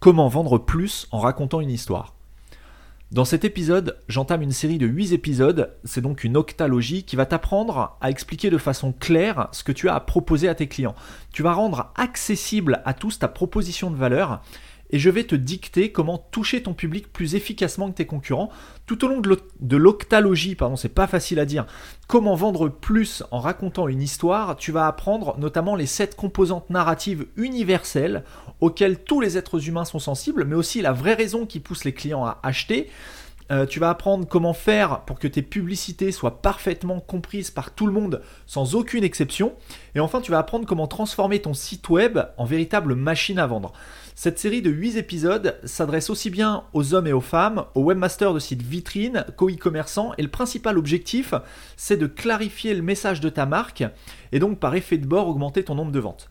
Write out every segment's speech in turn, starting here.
Comment vendre plus en racontant une histoire Dans cet épisode, j'entame une série de 8 épisodes, c'est donc une octalogie qui va t'apprendre à expliquer de façon claire ce que tu as à proposer à tes clients. Tu vas rendre accessible à tous ta proposition de valeur et je vais te dicter comment toucher ton public plus efficacement que tes concurrents. Tout au long de l'octalogie, pardon, c'est pas facile à dire, comment vendre plus en racontant une histoire, tu vas apprendre notamment les sept composantes narratives universelles auxquelles tous les êtres humains sont sensibles, mais aussi la vraie raison qui pousse les clients à acheter. Euh, tu vas apprendre comment faire pour que tes publicités soient parfaitement comprises par tout le monde sans aucune exception. Et enfin, tu vas apprendre comment transformer ton site web en véritable machine à vendre. Cette série de 8 épisodes s'adresse aussi bien aux hommes et aux femmes, aux webmasters de sites vitrines qu'aux e-commerçants. Et le principal objectif, c'est de clarifier le message de ta marque et donc par effet de bord augmenter ton nombre de ventes.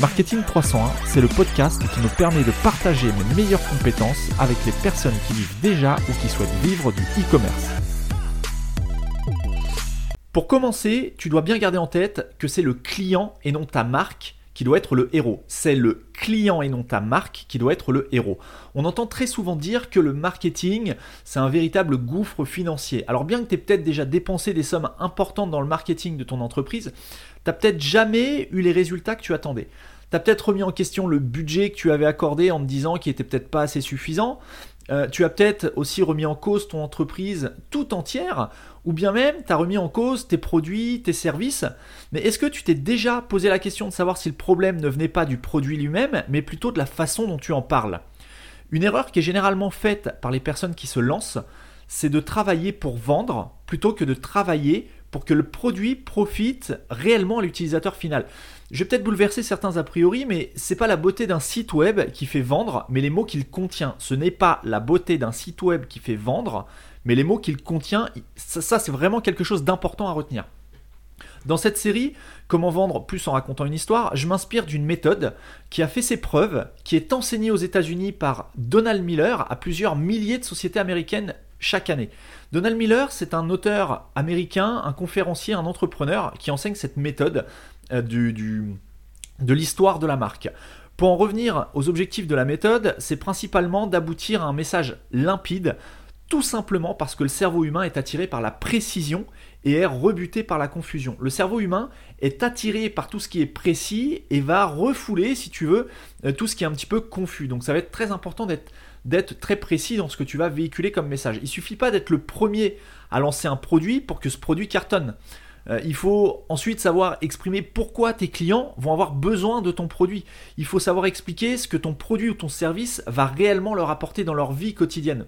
Marketing 301, c'est le podcast qui me permet de partager mes meilleures compétences avec les personnes qui vivent déjà ou qui souhaitent vivre du e-commerce. Pour commencer, tu dois bien garder en tête que c'est le client et non ta marque qui doit être le héros. C'est le client et non ta marque qui doit être le héros. On entend très souvent dire que le marketing, c'est un véritable gouffre financier. Alors bien que tu aies peut-être déjà dépensé des sommes importantes dans le marketing de ton entreprise, tu peut-être jamais eu les résultats que tu attendais. Tu as peut-être remis en question le budget que tu avais accordé en te disant qu'il était peut-être pas assez suffisant. Euh, tu as peut-être aussi remis en cause ton entreprise tout entière, ou bien même tu as remis en cause tes produits, tes services. Mais est-ce que tu t'es déjà posé la question de savoir si le problème ne venait pas du produit lui-même, mais plutôt de la façon dont tu en parles? Une erreur qui est généralement faite par les personnes qui se lancent, c'est de travailler pour vendre plutôt que de travailler pour que le produit profite réellement à l'utilisateur final. Je vais peut-être bouleverser certains a priori, mais c'est pas la beauté d'un site web qui fait vendre, mais les mots qu'il contient. Ce n'est pas la beauté d'un site web qui fait vendre, mais les mots qu'il contient. Ça, c'est vraiment quelque chose d'important à retenir. Dans cette série, Comment vendre plus en racontant une histoire, je m'inspire d'une méthode qui a fait ses preuves, qui est enseignée aux États-Unis par Donald Miller à plusieurs milliers de sociétés américaines chaque année. Donald Miller, c'est un auteur américain, un conférencier, un entrepreneur qui enseigne cette méthode euh, de l'histoire de la marque. Pour en revenir aux objectifs de la méthode, c'est principalement d'aboutir à un message limpide, tout simplement parce que le cerveau humain est attiré par la précision et est rebuté par la confusion. Le cerveau humain est attiré par tout ce qui est précis et va refouler, si tu veux, euh, tout ce qui est un petit peu confus. Donc ça va être très important d'être d'être très précis dans ce que tu vas véhiculer comme message. Il suffit pas d'être le premier à lancer un produit pour que ce produit cartonne. Euh, il faut ensuite savoir exprimer pourquoi tes clients vont avoir besoin de ton produit. Il faut savoir expliquer ce que ton produit ou ton service va réellement leur apporter dans leur vie quotidienne.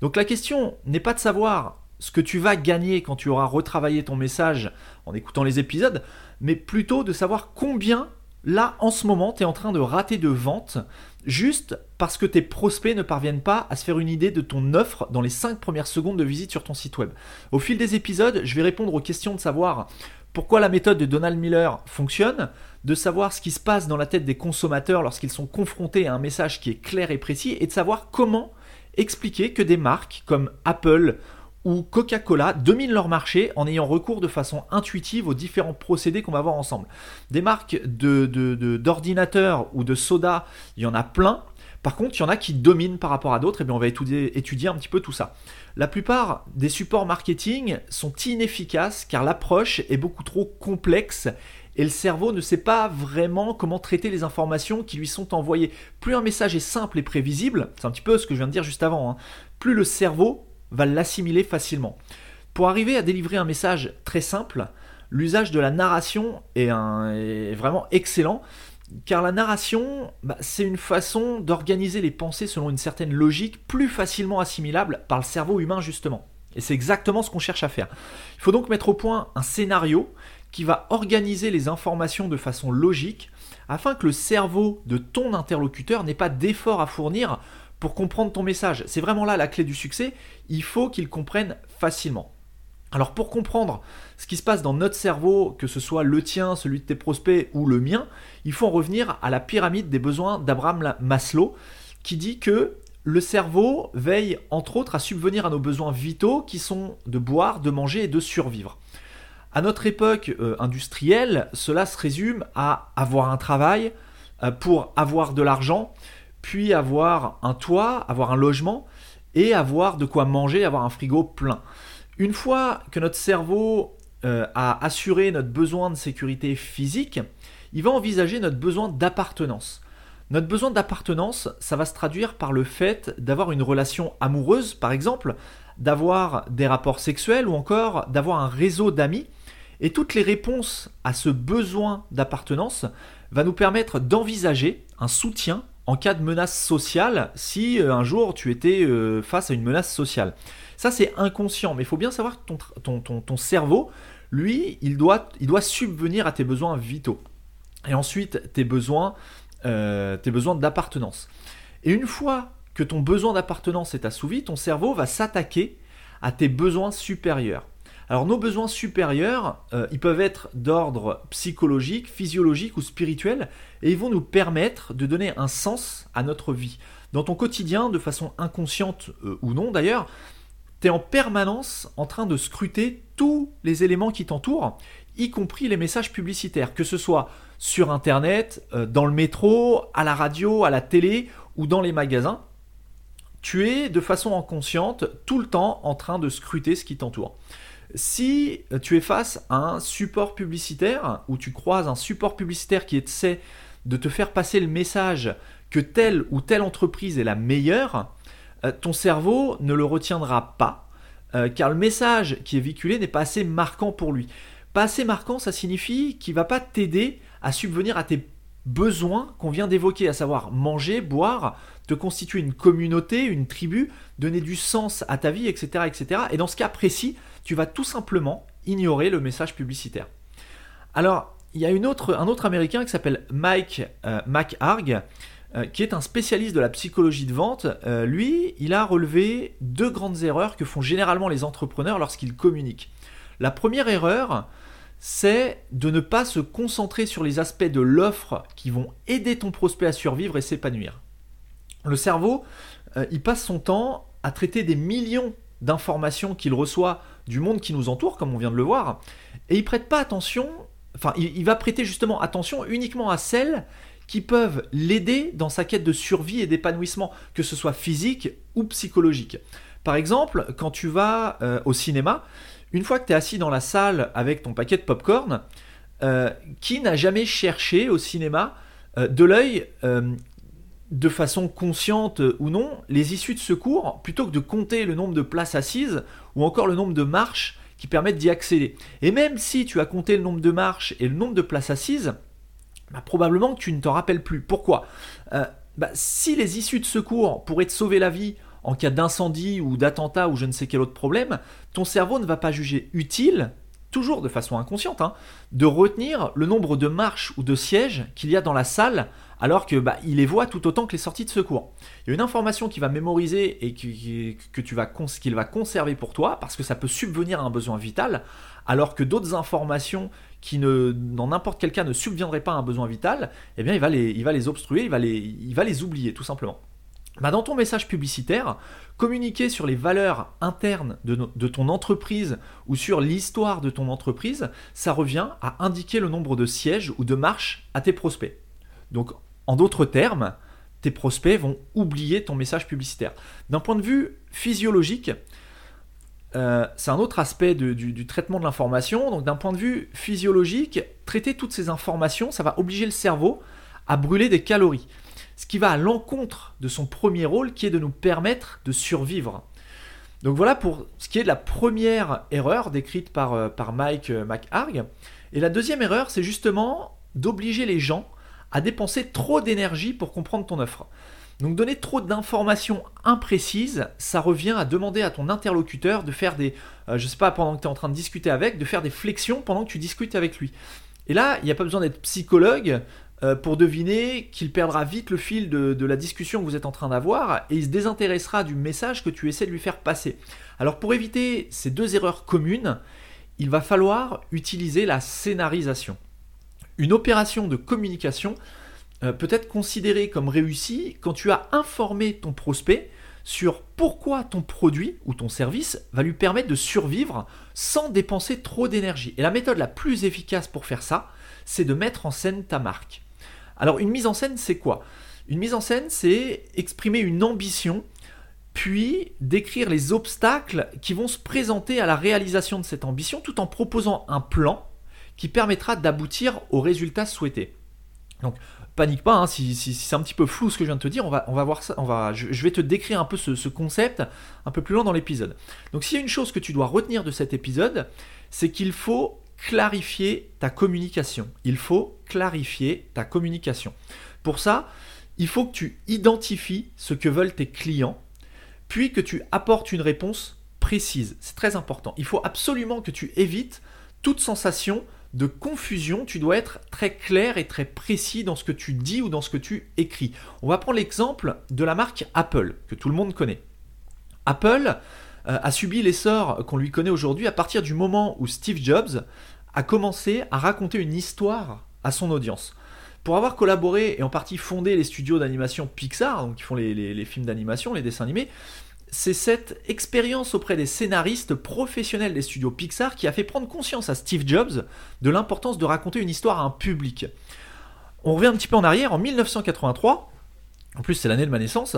Donc la question n'est pas de savoir ce que tu vas gagner quand tu auras retravaillé ton message en écoutant les épisodes, mais plutôt de savoir combien là en ce moment tu es en train de rater de vente juste parce que tes prospects ne parviennent pas à se faire une idée de ton offre dans les 5 premières secondes de visite sur ton site web. Au fil des épisodes, je vais répondre aux questions de savoir pourquoi la méthode de Donald Miller fonctionne, de savoir ce qui se passe dans la tête des consommateurs lorsqu'ils sont confrontés à un message qui est clair et précis, et de savoir comment expliquer que des marques comme Apple ou Coca-Cola dominent leur marché en ayant recours de façon intuitive aux différents procédés qu'on va voir ensemble. Des marques d'ordinateurs de, ou de soda, il y en a plein. Par contre, il y en a qui dominent par rapport à d'autres, et bien on va étudier, étudier un petit peu tout ça. La plupart des supports marketing sont inefficaces car l'approche est beaucoup trop complexe et le cerveau ne sait pas vraiment comment traiter les informations qui lui sont envoyées. Plus un message est simple et prévisible, c'est un petit peu ce que je viens de dire juste avant, hein, plus le cerveau va l'assimiler facilement. Pour arriver à délivrer un message très simple, l'usage de la narration est, vraiment excellent, car la narration, bah, c'est une façon d'organiser les pensées selon une certaine logique plus facilement assimilable par le cerveau humain justement. Et c'est exactement ce qu'on cherche à faire. Il faut donc mettre au point un scénario qui va organiser les informations de façon logique afin que le cerveau de ton interlocuteur n'ait pas d'effort à fournir pour comprendre ton message. C'est vraiment là la clé du succès. Il faut qu'il comprenne facilement. Alors pour comprendre ce qui se passe dans notre cerveau, que ce soit le tien, celui de tes prospects ou le mien, il faut en revenir à la pyramide des besoins d'Abraham Maslow qui dit que le cerveau veille entre autres à subvenir à nos besoins vitaux qui sont de boire, de manger et de survivre. À notre époque euh, industrielle, cela se résume à avoir un travail euh, pour avoir de l'argent, puis avoir un toit, avoir un logement et avoir de quoi manger, avoir un frigo plein. Une fois que notre cerveau euh, a assuré notre besoin de sécurité physique, il va envisager notre besoin d'appartenance. Notre besoin d'appartenance, ça va se traduire par le fait d'avoir une relation amoureuse, par exemple, d'avoir des rapports sexuels ou encore d'avoir un réseau d'amis. Et toutes les réponses à ce besoin d'appartenance va nous permettre d'envisager un soutien en cas de menace sociale si euh, un jour tu étais euh, face à une menace sociale. Ça c'est inconscient, mais il faut bien savoir que ton, cerveau, lui, il doit, il doit subvenir à tes besoins vitaux. Et ensuite, tes besoins, euh, tes besoins d'appartenance. Et une fois que ton besoin d'appartenance est assouvi, ton cerveau va s'attaquer à tes besoins supérieurs. Alors nos besoins supérieurs, euh, ils peuvent être d'ordre psychologique, physiologique ou spirituel, et ils vont nous permettre de donner un sens à notre vie. Dans ton quotidien, de façon inconsciente euh, ou non d'ailleurs, tu es en permanence en train de scruter tous les éléments qui t'entourent, y compris les messages publicitaires, que ce soit sur Internet, euh, dans le métro, à la radio, à la télé ou dans les magasins. Tu es de façon inconsciente tout le temps en train de scruter ce qui t'entoure. Si tu es face à un support publicitaire, ou tu croises un support publicitaire qui essaie de te faire passer le message que telle ou telle entreprise est la meilleure, euh, ton cerveau ne le retiendra pas, euh, car le message qui est véhiculé n'est pas assez marquant pour lui. Pas assez marquant, ça signifie qu'il va pas t'aider à subvenir à tes besoins qu'on vient d'évoquer, à savoir manger, boire, te constituer une communauté, une tribu, donner du sens à ta vie, etc. etc. Et dans ce cas précis, tu vas tout simplement ignorer le message publicitaire. Alors, il y a un autre américain qui s'appelle Mike euh, McHarg, euh, qui est un spécialiste de la psychologie de vente. Euh, lui, il a relevé deux grandes erreurs que font généralement les entrepreneurs lorsqu'ils communiquent. La première erreur, c'est de ne pas se concentrer sur les aspects de l'offre qui vont aider ton prospect à survivre et s'épanouir. Le cerveau, il passe son temps à traiter des millions d'informations qu'il reçoit du monde qui nous entoure, comme on vient de le voir, et il prête pas attention, enfin, il, va prêter justement attention uniquement à celles qui peuvent l'aider dans sa quête de survie et d'épanouissement, que ce soit physique ou psychologique. Par exemple, quand tu vas euh, au cinéma, une fois que tu es assis dans la salle avec ton paquet de popcorn, euh, qui n'a jamais cherché au cinéma euh, de l'œil de façon consciente ou non, les issues de secours, plutôt que de compter le nombre de places assises ou encore le nombre de marches qui permettent d'y accéder. Et même si tu as compté le nombre de marches et le nombre de places assises, bah, probablement que tu ne t'en rappelles plus. Pourquoi? Euh, bah, Si les issues de secours pourraient te sauver la vie en cas d'incendie ou d'attentat ou je ne sais quel autre problème, ton cerveau ne va pas juger utile toujours de façon inconsciente, hein, de retenir le nombre de marches ou de sièges qu'il y a dans la salle alors que bah, il les voit tout autant que les sorties de secours. Il y a une information qu'il va mémoriser et qu'il va conserver pour toi parce que ça peut subvenir à un besoin vital, alors que d'autres informations qui ne, dans n'importe quel cas ne subviendraient pas à un besoin vital, eh bien il va les, obstruer, il va les, il va les oublier tout simplement. Bah dans ton message publicitaire, communiquer sur les valeurs internes de, de ton entreprise ou sur l'histoire de ton entreprise, ça revient à indiquer le nombre de sièges ou de marches à tes prospects. Donc en d'autres termes, tes prospects vont oublier ton message publicitaire. D'un point de vue physiologique, euh, c'est un autre aspect du, traitement de l'information. Donc d'un point de vue physiologique, traiter toutes ces informations, ça va obliger le cerveau à brûler des calories. Ce qui va à l'encontre de son premier rôle qui est de nous permettre de survivre. Donc voilà pour ce qui est de la première erreur décrite par, euh, par Mike euh, McHarg. Et la deuxième erreur, c'est justement d'obliger les gens à dépenser trop d'énergie pour comprendre ton offre. Donc donner trop d'informations imprécises, ça revient à demander à ton interlocuteur de faire des, euh, je sais pas, pendant que tu es en train de discuter avec, de faire des flexions pendant que tu discutes avec lui. Et là, il n'y a pas besoin d'être psychologue euh, pour deviner qu'il perdra vite le fil de, la discussion que vous êtes en train d'avoir et il se désintéressera du message que tu essaies de lui faire passer. Alors pour éviter ces deux erreurs communes, il va falloir utiliser la scénarisation. Une opération de communication euh, peut être considéré comme réussi quand tu as informé ton prospect sur pourquoi ton produit ou ton service va lui permettre de survivre sans dépenser trop d'énergie. Et la méthode la plus efficace pour faire ça, c'est de mettre en scène ta marque. Alors une mise en scène, c'est quoi? Une mise en scène, c'est exprimer une ambition, puis décrire les obstacles qui vont se présenter à la réalisation de cette ambition tout en proposant un plan qui permettra d'aboutir au résultat souhaité. Donc panique pas, hein, si, c'est un petit peu flou ce que je viens de te dire, on va, voir ça, on va, je, vais te décrire un peu ce, concept un peu plus loin dans l'épisode. Donc s'il y a une chose que tu dois retenir de cet épisode, c'est qu'il faut clarifier ta communication. Il faut clarifier ta communication. Pour ça, il faut que tu identifies ce que veulent tes clients, puis que tu apportes une réponse précise. C'est très important. Il faut absolument que tu évites toute sensation de confusion, tu dois être très clair et très précis dans ce que tu dis ou dans ce que tu écris. On va prendre l'exemple de la marque Apple, que tout le monde connaît. Apple euh, a subi l'essor qu'on lui connaît aujourd'hui à partir du moment où Steve Jobs a commencé à raconter une histoire à son audience. Pour avoir collaboré et en partie fondé les studios d'animation Pixar, donc qui font les films d'animation, les dessins animés, c'est cette expérience auprès des scénaristes professionnels des studios Pixar qui a fait prendre conscience à Steve Jobs de l'importance de raconter une histoire à un public. On revient un petit peu en arrière, en 1983, en plus c'est l'année de ma naissance,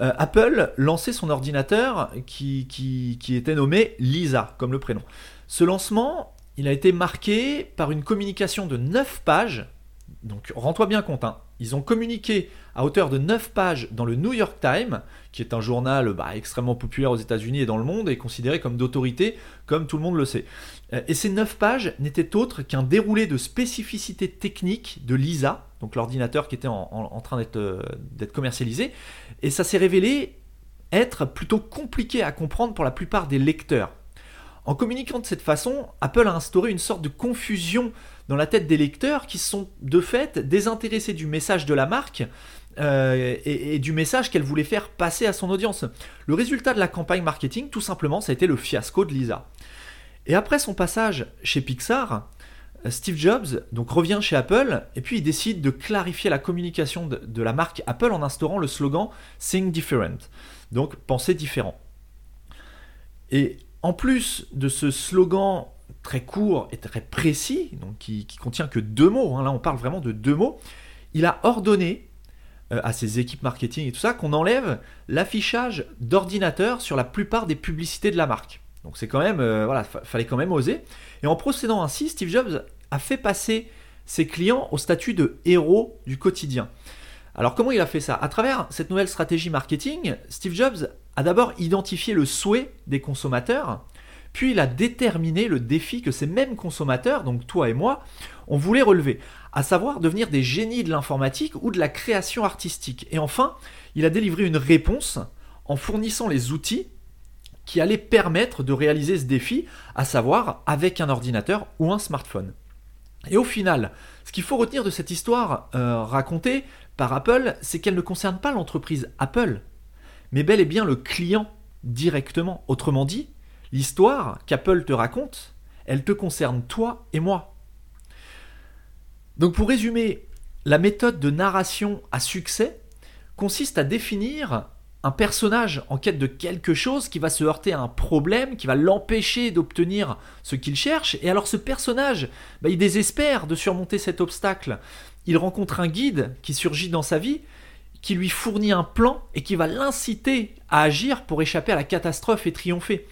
euh, Apple lançait son ordinateur qui, était nommé Lisa, comme le prénom. Ce lancement, il a été marqué par une communication de 9 pages, donc rends-toi bien compte, hein, ils ont communiqué à hauteur de 9 pages dans le New York Times, qui est un journal bah, extrêmement populaire aux États-Unis et dans le monde, et considéré comme d'autorité, comme tout le monde le sait. Euh, et ces 9 pages n'étaient autres qu'un déroulé de spécificités techniques de Lisa, donc l'ordinateur qui était en, train euh, d'être commercialisé, et ça s'est révélé être plutôt compliqué à comprendre pour la plupart des lecteurs. En communiquant de cette façon, Apple a instauré une sorte de confusion dans la tête des lecteurs qui sont de fait désintéressés du message de la marque euh, et, du message qu'elle voulait faire passer à son audience. Le résultat de la campagne marketing, tout simplement, ça a été le fiasco de Lisa. Et après son passage chez Pixar, Steve Jobs donc revient chez Apple et puis il décide de clarifier la communication de, de la marque Apple en instaurant le slogan Think Different, donc penser différent. Et en plus de ce slogan très court et très précis, qui, contient que deux mots, hein, là on parle vraiment de deux mots, il a ordonné euh, à ses équipes marketing et tout ça qu'on enlève l'affichage d'ordinateur sur la plupart des publicités de la marque. Donc c'est quand même, euh, voilà, fallait quand même oser. Et en procédant ainsi, Steve Jobs a fait passer ses clients au statut de héros du quotidien. Alors comment il a fait ça? À travers cette nouvelle stratégie marketing, Steve Jobs a d'abord identifié le souhait des consommateurs puis il a déterminé le défi que ces mêmes consommateurs, donc toi et moi, on voulait relever, à savoir devenir des génies de l'informatique ou de la création artistique. Et enfin, il a délivré une réponse en fournissant les outils qui allaient permettre de réaliser ce défi, à savoir avec un ordinateur ou un smartphone. Et au final, ce qu'il faut retenir de cette histoire euh, racontée par Apple, c'est qu'elle ne concerne pas l'entreprise Apple, mais bel et bien le client directement. Autrement dit, L'histoire qu'Apple te raconte, elle te concerne toi et moi. Donc pour résumer, la méthode de narration à succès consiste à définir un personnage en quête de quelque chose qui va se heurter à un problème, qui va l'empêcher d'obtenir ce qu'il cherche. Et alors ce personnage, bah, il désespère de surmonter cet obstacle. Il rencontre un guide qui surgit dans sa vie, qui lui fournit un plan et qui va l'inciter à agir pour échapper à la catastrophe et triompher.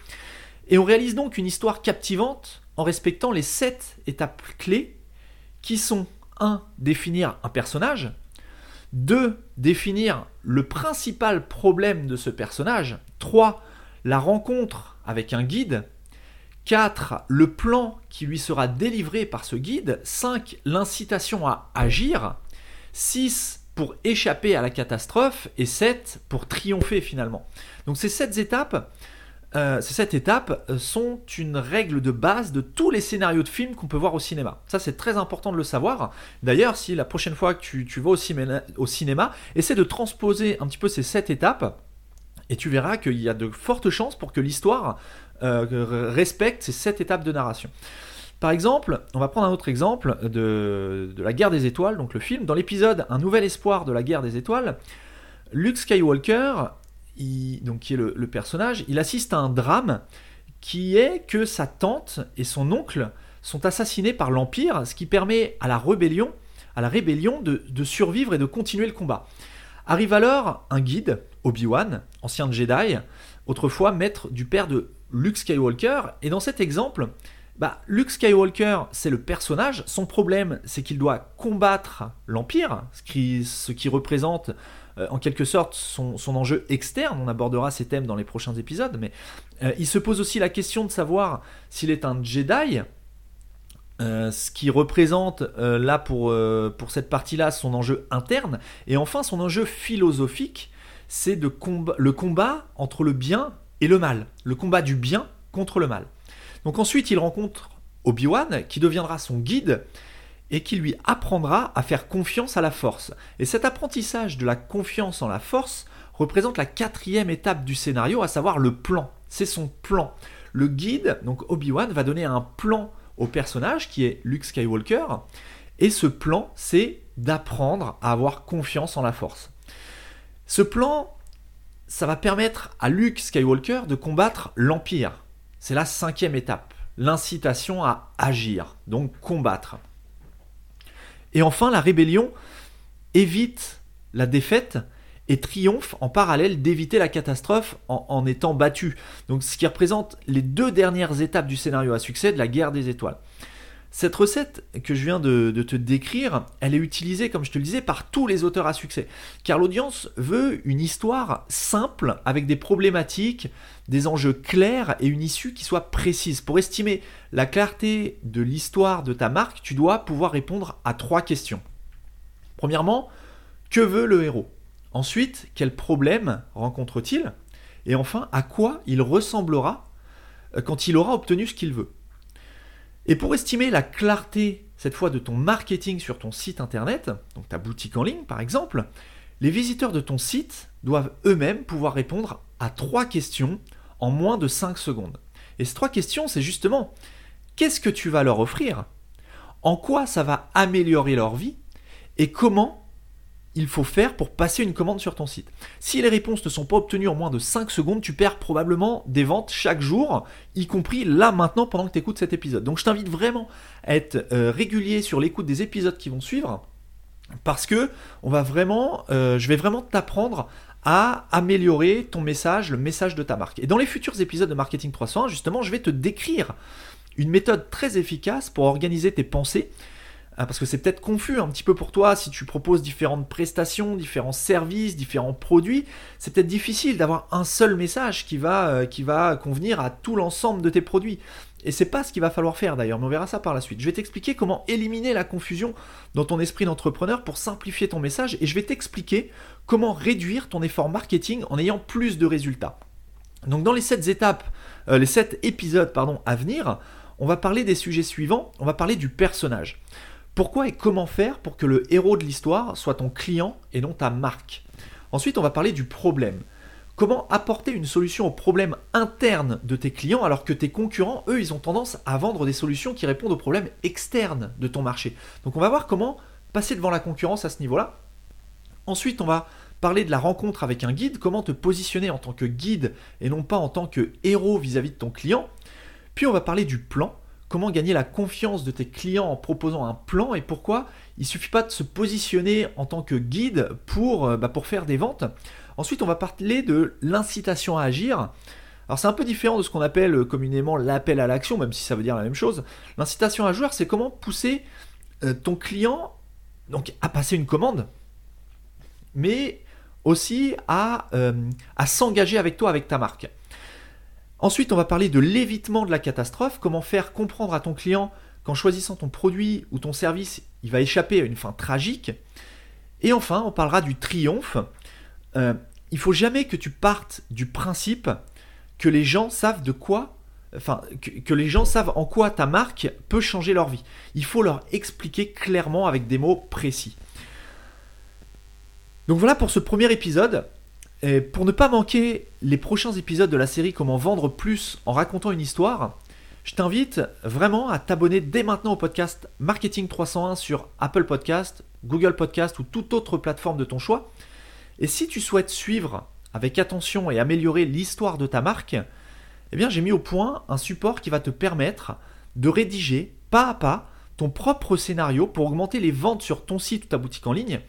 Et on réalise donc une histoire captivante en respectant les sept étapes clés qui sont 1. Définir un personnage. 2. Définir le principal problème de ce personnage. 3. la rencontre avec un guide. 4. Le plan qui lui sera délivré par ce guide. 5. L'incitation à agir. 6. Pour échapper à la catastrophe. Et 7. Pour triompher finalement. Donc ces 7 étapes, euh, ces sept étapes euh, sont une règle de base de tous les scénarios de films qu'on peut voir au cinéma. Ça, c'est très important de le savoir. D'ailleurs, si la prochaine fois que tu, vas au cinéma, essaie de transposer un petit peu ces sept étapes, et tu verras qu'il y a de fortes chances pour que l'histoire euh, respecte ces sept étapes de narration. Par exemple, on va prendre un autre exemple de, de la guerre des étoiles, donc le film. Dans l'épisode Un nouvel espoir de la guerre des étoiles, Luke Skywalker donc qui est le, personnage, il assiste à un drame qui est que sa tante et son oncle sont assassinés par l'Empire, ce qui permet à la rébellion, à la rébellion de, survivre et de continuer le combat. Arrive alors un guide, Obi-Wan, ancien Jedi, autrefois maître du père de Luke Skywalker, et dans cet exemple, bah, Luke Skywalker, c'est le personnage, son problème, c'est qu'il doit combattre l'Empire, ce qui représente euh, en quelque sorte son, enjeu externe. On abordera ces thèmes dans les prochains épisodes, mais euh, il se pose aussi la question de savoir s'il est un Jedi. Euh, ce qui représente là pour, pour cette partie-là son enjeu interne, et enfin son enjeu philosophique, c'est de le combat entre le bien et le mal, le combat du bien contre le mal. Donc ensuite il rencontre Obi-Wan qui deviendra son guide et qui lui apprendra à faire confiance à la force. Et cet apprentissage de la confiance en la force représente la quatrième étape du scénario, à savoir le plan. C'est son plan. Le guide, donc Obi-Wan, va donner un plan au personnage qui est Luke Skywalker, et ce plan, c'est d'apprendre à avoir confiance en la force. Ce plan, ça va permettre à Luke Skywalker de combattre l'Empire. C'est la cinquième étape, l'incitation à agir, donc combattre. Et enfin, la rébellion évite la défaite et triomphe en parallèle d'éviter la catastrophe en, étant battu. Donc ce qui représente les deux dernières étapes du scénario à succès de la guerre des étoiles. Cette recette que je viens de, te décrire, elle est utilisée, comme je te le disais, par tous les auteurs à succès. Car l'audience veut une histoire simple, avec des problématiques, des enjeux clairs et une issue qui soit précise. Pour estimer la clarté de l'histoire de ta marque, tu dois pouvoir répondre à trois questions. Premièrement, que veut le héros? Ensuite, quel problème rencontre-t-il? Et enfin, à quoi il ressemblera euh, quand il aura obtenu ce qu'il veut? Et pour estimer la clarté, cette fois, de ton marketing sur ton site internet, donc ta boutique en ligne par exemple, les visiteurs de ton site doivent eux-mêmes pouvoir répondre à trois questions en moins de 5 secondes. Et ces trois questions, c'est justement qu'est-ce que tu vas leur offrir? En quoi ça va améliorer leur vie? Et comment il faut faire pour passer une commande sur ton site. Si les réponses ne sont pas obtenues en moins de 5 secondes, tu perds probablement des ventes chaque jour, y compris là maintenant pendant que tu écoutes cet épisode. Donc je t'invite vraiment à être euh, régulier sur l'écoute des épisodes qui vont suivre parce que on va vraiment, euh, je vais vraiment t'apprendre à améliorer ton message, le message de ta marque. Et dans les futurs épisodes de Marketing 301, justement, je vais te décrire une méthode très efficace pour organiser tes pensées parce que c'est peut-être confus un petit peu pour toi si tu proposes différentes prestations, différents services, différents produits. C'est peut-être difficile d'avoir un seul message qui va, euh, qui va convenir à tout l'ensemble de tes produits. Et c'est pas ce qu'il va falloir faire d'ailleurs, mais on verra ça par la suite. Je vais t'expliquer comment éliminer la confusion dans ton esprit d'entrepreneur pour simplifier ton message et je vais t'expliquer comment réduire ton effort marketing en ayant plus de résultats. Donc dans les 7 étapes, euh, les 7 épisodes pardon, à venir, on va parler des sujets suivants, on va parler du personnage. Pourquoi et comment faire pour que le héros de l'histoire soit ton client et non ta marque? Ensuite, on va parler du problème. Comment apporter une solution au problème interne de tes clients alors que tes concurrents, eux, ils ont tendance à vendre des solutions qui répondent aux problèmes externes de ton marché? Donc on va voir comment passer devant la concurrence à ce niveau-là. Ensuite, on va parler de la rencontre avec un guide, comment te positionner en tant que guide et non pas en tant que héros vis-à-vis -vis de ton client? Puis on va parler du plan, comment gagner la confiance de tes clients en proposant un plan et pourquoi il suffit pas de se positionner en tant que guide pour, euh, bah, pour faire des ventes. Ensuite, on va parler de l'incitation à agir. Alors c'est un peu différent de ce qu'on appelle euh, communément l'appel à l'action, même si ça veut dire la même chose. L'incitation à agir, c'est comment pousser euh, ton client à passer une commande, mais aussi à, à s'engager avec toi, avec ta marque. Ensuite, on va parler de l'évitement de la catastrophe, comment faire comprendre à ton client qu'en choisissant ton produit ou ton service, il va échapper à une fin tragique. Et enfin, on parlera du triomphe. Euh, il faut jamais que tu partes du principe que les gens savent de quoi, enfin, que, les gens savent en quoi ta marque peut changer leur vie. Il faut leur expliquer clairement avec des mots précis. Donc voilà pour ce premier épisode. Et pour ne pas manquer les prochains épisodes de la série Comment vendre plus en racontant une histoire, je t'invite vraiment à t'abonner dès maintenant au podcast Marketing 301 sur Apple Podcast, Google Podcast ou toute autre plateforme de ton choix. Et si tu souhaites suivre avec attention et améliorer l'histoire de ta marque, eh bien j'ai mis au point un support qui va te permettre de rédiger pas à pas ton propre scénario pour augmenter les ventes sur ton site ou ta boutique en ligne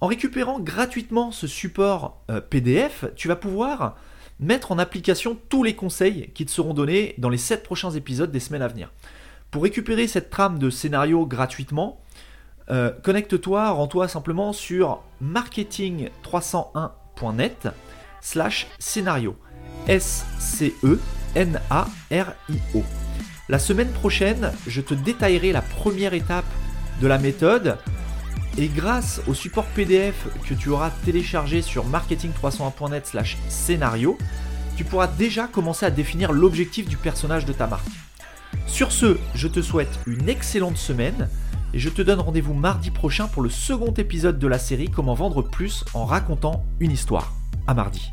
en récupérant gratuitement ce support euh, PDF, tu vas pouvoir mettre en application tous les conseils qui te seront donnés dans les 7 prochains épisodes des semaines à venir. Pour récupérer cette trame de scénario gratuitement, euh, connecte-toi, rends-toi simplement sur marketing301.net slash scénario. S-C-E-N-A-R-I-O. La semaine prochaine, je te détaillerai la première étape de la méthode et grâce au support PDF que tu auras téléchargé sur marketing301.net slash scénario, tu pourras déjà commencer à définir l'objectif du personnage de ta marque. Sur ce, je te souhaite une excellente semaine et je te donne rendez-vous mardi prochain pour le second épisode de la série Comment vendre plus en racontant une histoire. À mardi.